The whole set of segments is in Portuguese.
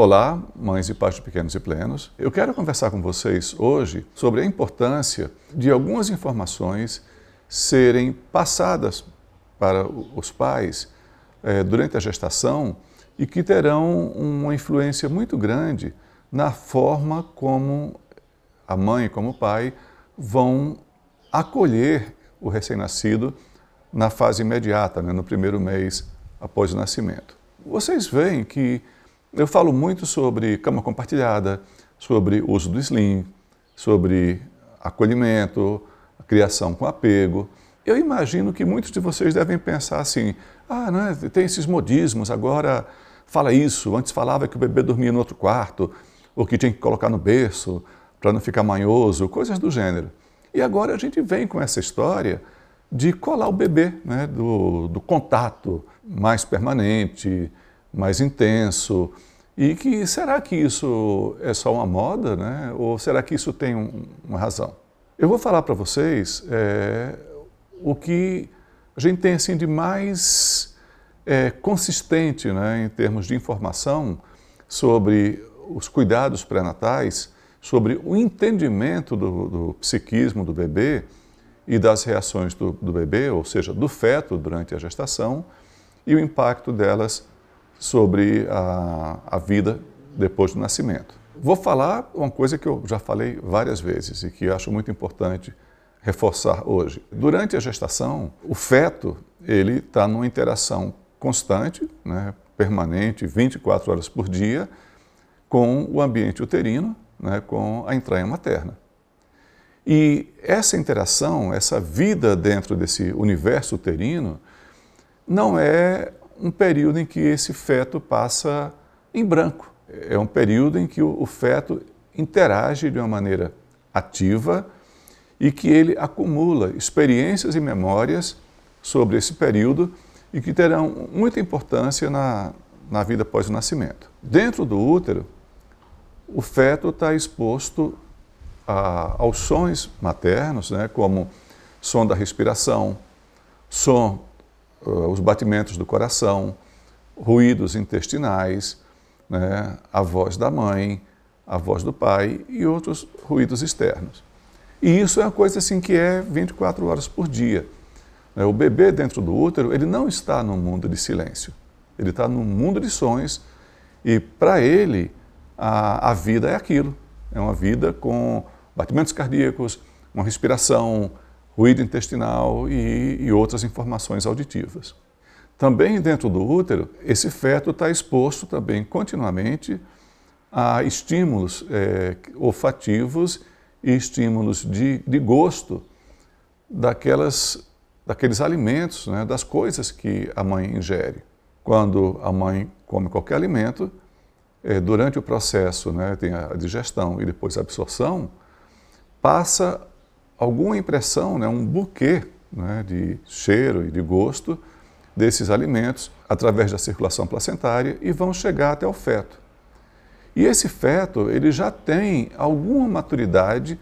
Olá, mães e pais de pequenos e plenos. Eu quero conversar com vocês hoje sobre a importância de algumas informações serem passadas para os pais eh, durante a gestação e que terão uma influência muito grande na forma como a mãe e como o pai vão acolher o recém-nascido na fase imediata, né, no primeiro mês após o nascimento. Vocês veem que eu falo muito sobre cama compartilhada, sobre uso do slim, sobre acolhimento, criação com apego. Eu imagino que muitos de vocês devem pensar assim: ah, né, tem esses modismos, agora fala isso. Antes falava que o bebê dormia no outro quarto, ou que tinha que colocar no berço para não ficar manhoso, coisas do gênero. E agora a gente vem com essa história de colar o bebê, né, do, do contato mais permanente, mais intenso. E que será que isso é só uma moda, né? ou será que isso tem um, uma razão? Eu vou falar para vocês é, o que a gente tem assim de mais é, consistente né, em termos de informação sobre os cuidados pré-natais, sobre o entendimento do, do, psiquismo do bebê e das reações do, do bebê, ou seja, do feto durante a gestação, e o impacto delas sobre a, a vida depois do nascimento. Vou falar uma coisa que eu já falei várias vezes e que acho muito importante reforçar hoje. Durante a gestação, o feto ele está numa interação constante, né, permanente, 24 horas por dia, com o ambiente uterino, né, com a entranha materna. E essa interação, essa vida dentro desse universo uterino, não é um período em que esse feto passa em branco. É um período em que o, feto interage de uma maneira ativa e que ele acumula experiências e memórias sobre esse período e que terão muita importância na, na vida após o nascimento. Dentro do útero, o feto está exposto a, aos sons maternos, né, como som da respiração, som uh, os batimentos do coração, ruídos intestinais, né, a voz da mãe, a voz do pai e outros ruídos externos. E isso é uma coisa assim que é 24 horas por dia. Né. O bebê dentro do útero, ele não está num mundo de silêncio. Ele está num mundo de sons e para ele a, a vida é aquilo. É uma vida com batimentos cardíacos, uma respiração, ruído intestinal e, e outras informações auditivas. Também dentro do útero, esse feto está exposto também continuamente a estímulos é, olfativos e estímulos de, de gosto daquelas, daqueles alimentos, né, das coisas que a mãe ingere. Quando a mãe come qualquer alimento, é, durante o processo, né, tem a digestão e depois a absorção, passa alguma impressão, né, um buquê né, de cheiro e de gosto desses alimentos através da circulação placentária e vão chegar até o feto. E esse feto, ele já tem alguma maturidade,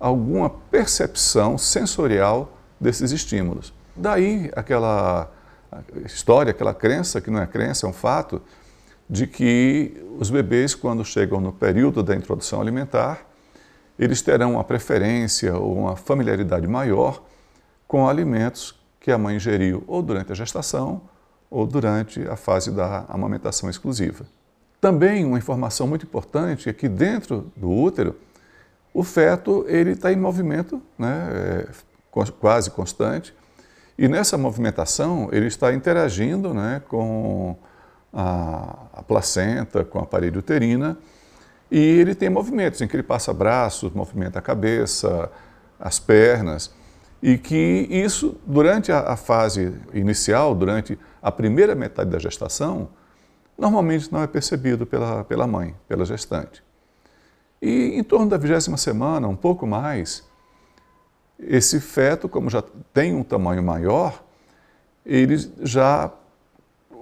alguma percepção sensorial desses estímulos. Daí aquela história, aquela crença, que não é crença, é um fato, de que os bebês, quando chegam no período da introdução alimentar, eles terão uma preferência ou uma familiaridade maior com alimentos que a mãe ingeriu ou durante a gestação ou durante a fase da amamentação exclusiva. Também uma informação muito importante é que dentro do útero o feto ele está em movimento, né, é, quase constante, e nessa movimentação ele está interagindo né, com a, a placenta, com a parede uterina, e ele tem movimentos em que ele passa braços, movimenta a cabeça, as pernas, e que isso, durante a, a fase inicial, durante a primeira metade da gestação, normalmente não é percebido pela, pela mãe, pela gestante. E em torno da vigésima semana, um pouco mais, esse feto, como já tem um tamanho maior, ele já,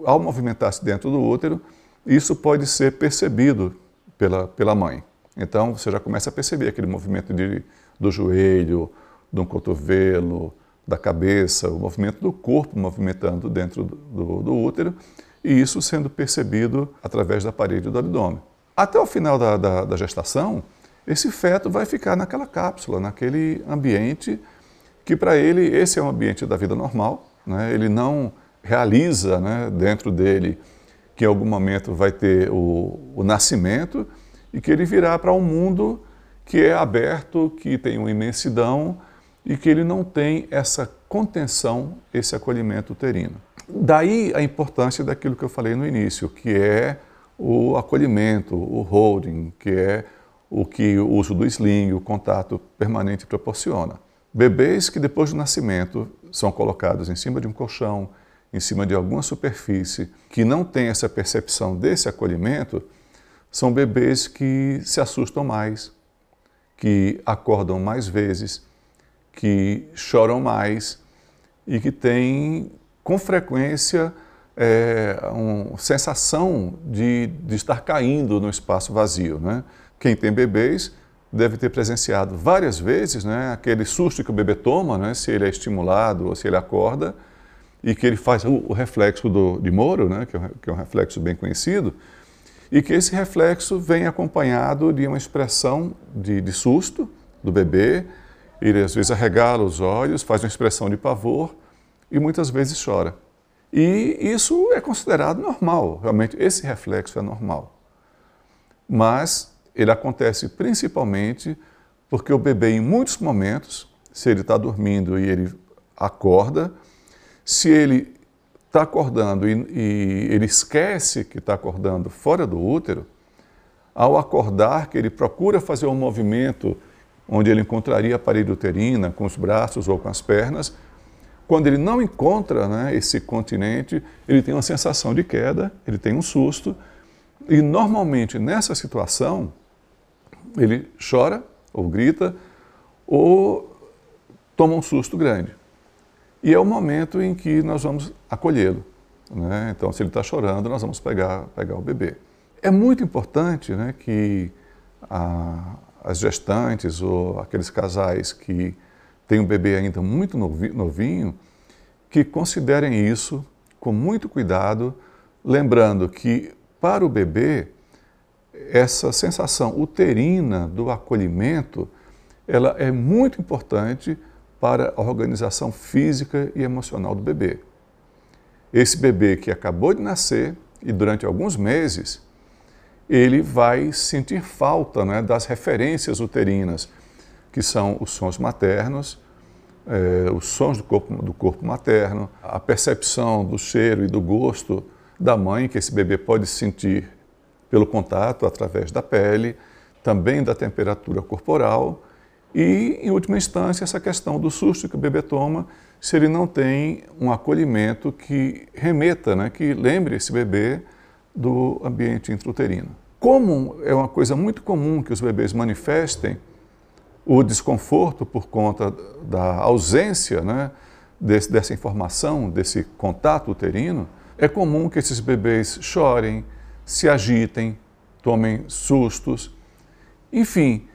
ao movimentar-se dentro do útero, isso pode ser percebido pela, pela mãe. Então você já começa a perceber aquele movimento de, do joelho, do cotovelo, da cabeça, o movimento do corpo movimentando dentro do, do, do útero, e isso sendo percebido através da parede do abdômen. Até o final da, da, da gestação, esse feto vai ficar naquela cápsula, naquele ambiente que para ele esse é um ambiente da vida normal, né? ele não realiza né, dentro dele que em algum momento vai ter o, o nascimento e que ele virá para um mundo que é aberto, que tem uma imensidão e que ele não tem essa contenção, esse acolhimento uterino. Daí a importância daquilo que eu falei no início, que é o acolhimento, o holding, que é o que o uso do sling, o contato permanente proporciona. Bebês que depois do nascimento são colocados em cima de um colchão, em cima de alguma superfície, que não tem essa percepção desse acolhimento, são bebês que se assustam mais, que acordam mais vezes, que choram mais e que têm com frequência é, uma sensação de, de estar caindo no espaço vazio. Né? Quem tem bebês deve ter presenciado várias vezes né, aquele susto que o bebê toma, né, se ele é estimulado ou se ele acorda, e que ele faz o, reflexo do, de Moro, né, que, é, que é um reflexo bem conhecido, e que esse reflexo vem acompanhado de uma expressão de, de susto do bebê, ele às vezes arregala os olhos, faz uma expressão de pavor e muitas vezes chora. E isso é considerado normal, realmente esse reflexo é normal. Mas ele acontece principalmente porque o bebê, em muitos momentos, se ele está dormindo e ele acorda, se ele está acordando e, e, ele esquece que está acordando fora do útero, ao acordar, que ele procura fazer um movimento onde ele encontraria a parede uterina com os braços ou com as pernas, quando ele não encontra né, esse continente, ele tem uma sensação de queda, ele tem um susto, e normalmente nessa situação, ele chora ou grita ou toma um susto grande. E é o momento em que nós vamos acolhê-lo. Né? Então, se ele está chorando, nós vamos pegar, pegar o bebê. É muito importante né, que a, as gestantes ou aqueles casais que tem um bebê ainda muito novinho, que considerem isso com muito cuidado, lembrando que para o bebê essa sensação uterina do acolhimento, ela é muito importante para a organização física e emocional do bebê. Esse bebê que acabou de nascer e durante alguns meses, ele vai sentir falta né, das referências uterinas, que são os sons maternos, é, os sons do corpo, do corpo materno, a percepção do cheiro e do gosto da mãe, que esse bebê pode sentir pelo contato através da pele, também da temperatura corporal e, em última instância, essa questão do susto que o bebê toma se ele não tem um acolhimento que remeta, né, que lembre esse bebê do ambiente intrauterino. Como é uma coisa muito comum que os bebês manifestem o desconforto por conta da ausência né, desse, dessa informação, desse contato uterino, é comum que esses bebês chorem, se agitem, tomem sustos, enfim,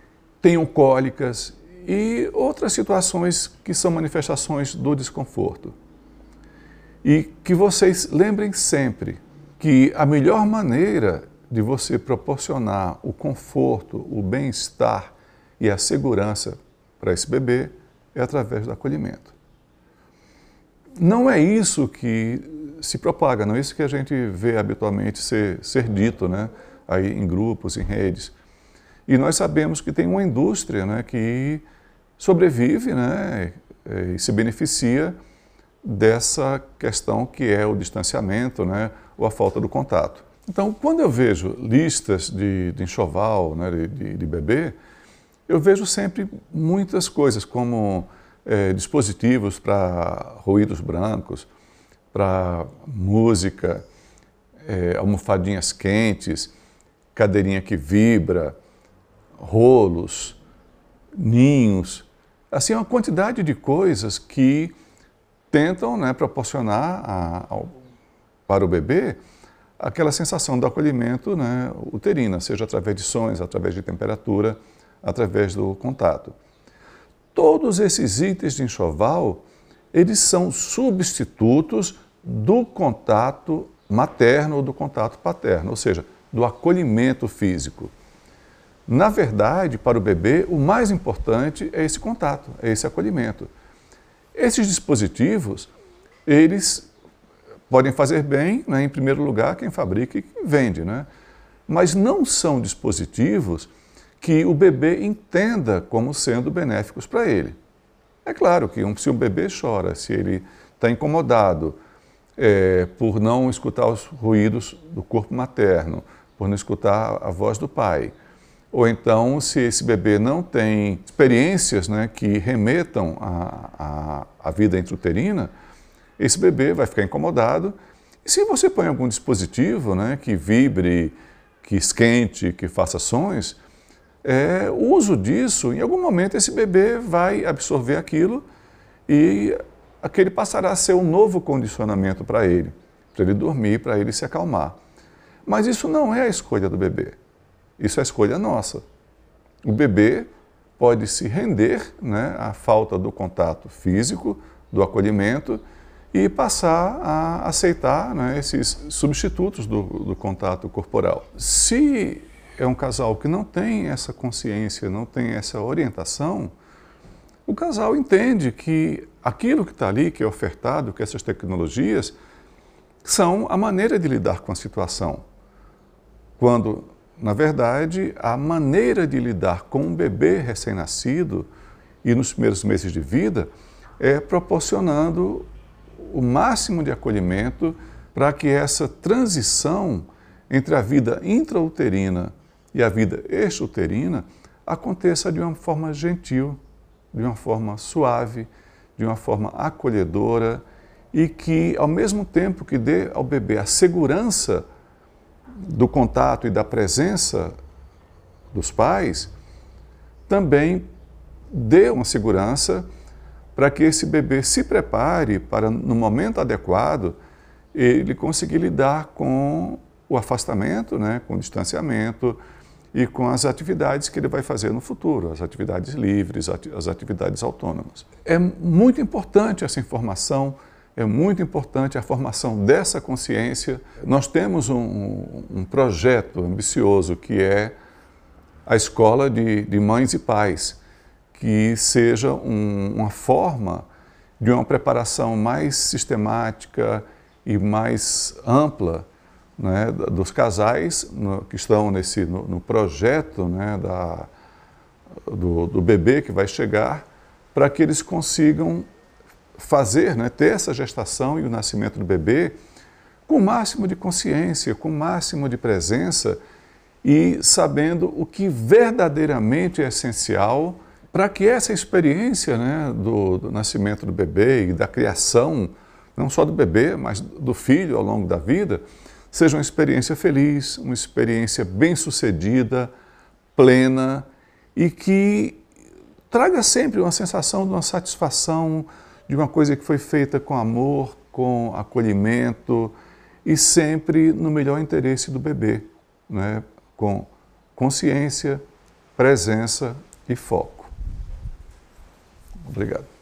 tenham cólicas e outras situações que são manifestações do desconforto. E que vocês lembrem sempre que a melhor maneira de você proporcionar o conforto, o bem-estar e a segurança para esse bebê é através do acolhimento. Não é isso que se propaga, não é isso que a gente vê habitualmente ser, ser dito né, aí em grupos, em redes. E nós sabemos que tem uma indústria né, que sobrevive né, e se beneficia dessa questão que é o distanciamento né, ou a falta do contato. Então, quando eu vejo listas de, de enxoval, né, de, de bebê, eu vejo sempre muitas coisas, como é, dispositivos para ruídos brancos, para música, é, almofadinhas quentes, cadeirinha que vibra, rolos, ninhos, assim, uma quantidade de coisas que tentam né, proporcionar a, ao, para o bebê aquela sensação do acolhimento né, uterina, seja através de sons, através de temperatura, através do contato. Todos esses itens de enxoval, eles são substitutos do contato materno ou do contato paterno, ou seja, do acolhimento físico. Na verdade, para o bebê, o mais importante é esse contato, é esse acolhimento. Esses dispositivos, eles podem fazer bem, né, em primeiro lugar, quem fabrica e vende, né? mas não são dispositivos que o bebê entenda como sendo benéficos para ele. É claro que um, se um bebê chora, se ele está incomodado é, por não escutar os ruídos do corpo materno, por não escutar a voz do pai, ou então se esse bebê não tem experiências né, que remetam à, vida intrauterina, esse bebê vai ficar incomodado. E se você põe algum dispositivo né, que vibre, que esquente, que faça sons, é, o uso disso, em algum momento esse bebê vai absorver aquilo e aquele passará a ser um novo condicionamento para ele, para ele dormir, para ele se acalmar. Mas isso não é a escolha do bebê, isso é escolha nossa. O bebê pode se render né, à falta do contato físico, do acolhimento e passar a aceitar né, esses substitutos do, do contato corporal. Se é um casal que não tem essa consciência, não tem essa orientação, o casal entende que aquilo que está ali, que é ofertado, que essas tecnologias, são a maneira de lidar com a situação. Quando, na verdade, a maneira de lidar com um bebê recém-nascido e nos primeiros meses de vida é proporcionando o máximo de acolhimento para que essa transição entre a vida intrauterina e a vida extrauterina aconteça de uma forma gentil, de uma forma suave, de uma forma acolhedora e que, ao mesmo tempo que dê ao bebê a segurança do contato e da presença dos pais, também dê uma segurança para que esse bebê se prepare para, no momento adequado, ele conseguir lidar com o afastamento, né, com o distanciamento e com as atividades que ele vai fazer no futuro, as atividades livres, as atividades autônomas. É muito importante essa informação, é muito importante a formação dessa consciência. Nós temos um, um projeto ambicioso que é a escola de, de mães e pais que seja um, uma forma de uma preparação mais sistemática e mais ampla né, dos casais no, que estão nesse, no, no projeto né, da, do, do, bebê que vai chegar, para que eles consigam fazer, né, ter essa gestação e o nascimento do bebê com o máximo de consciência, com o máximo de presença e sabendo o que verdadeiramente é essencial para que essa experiência né, do, do, nascimento do bebê e da criação, não só do bebê, mas do filho ao longo da vida, seja uma experiência feliz, uma experiência bem-sucedida, plena e que traga sempre uma sensação de uma satisfação, de uma coisa que foi feita com amor, com acolhimento e sempre no melhor interesse do bebê, né? com consciência, presença e foco. Obrigado.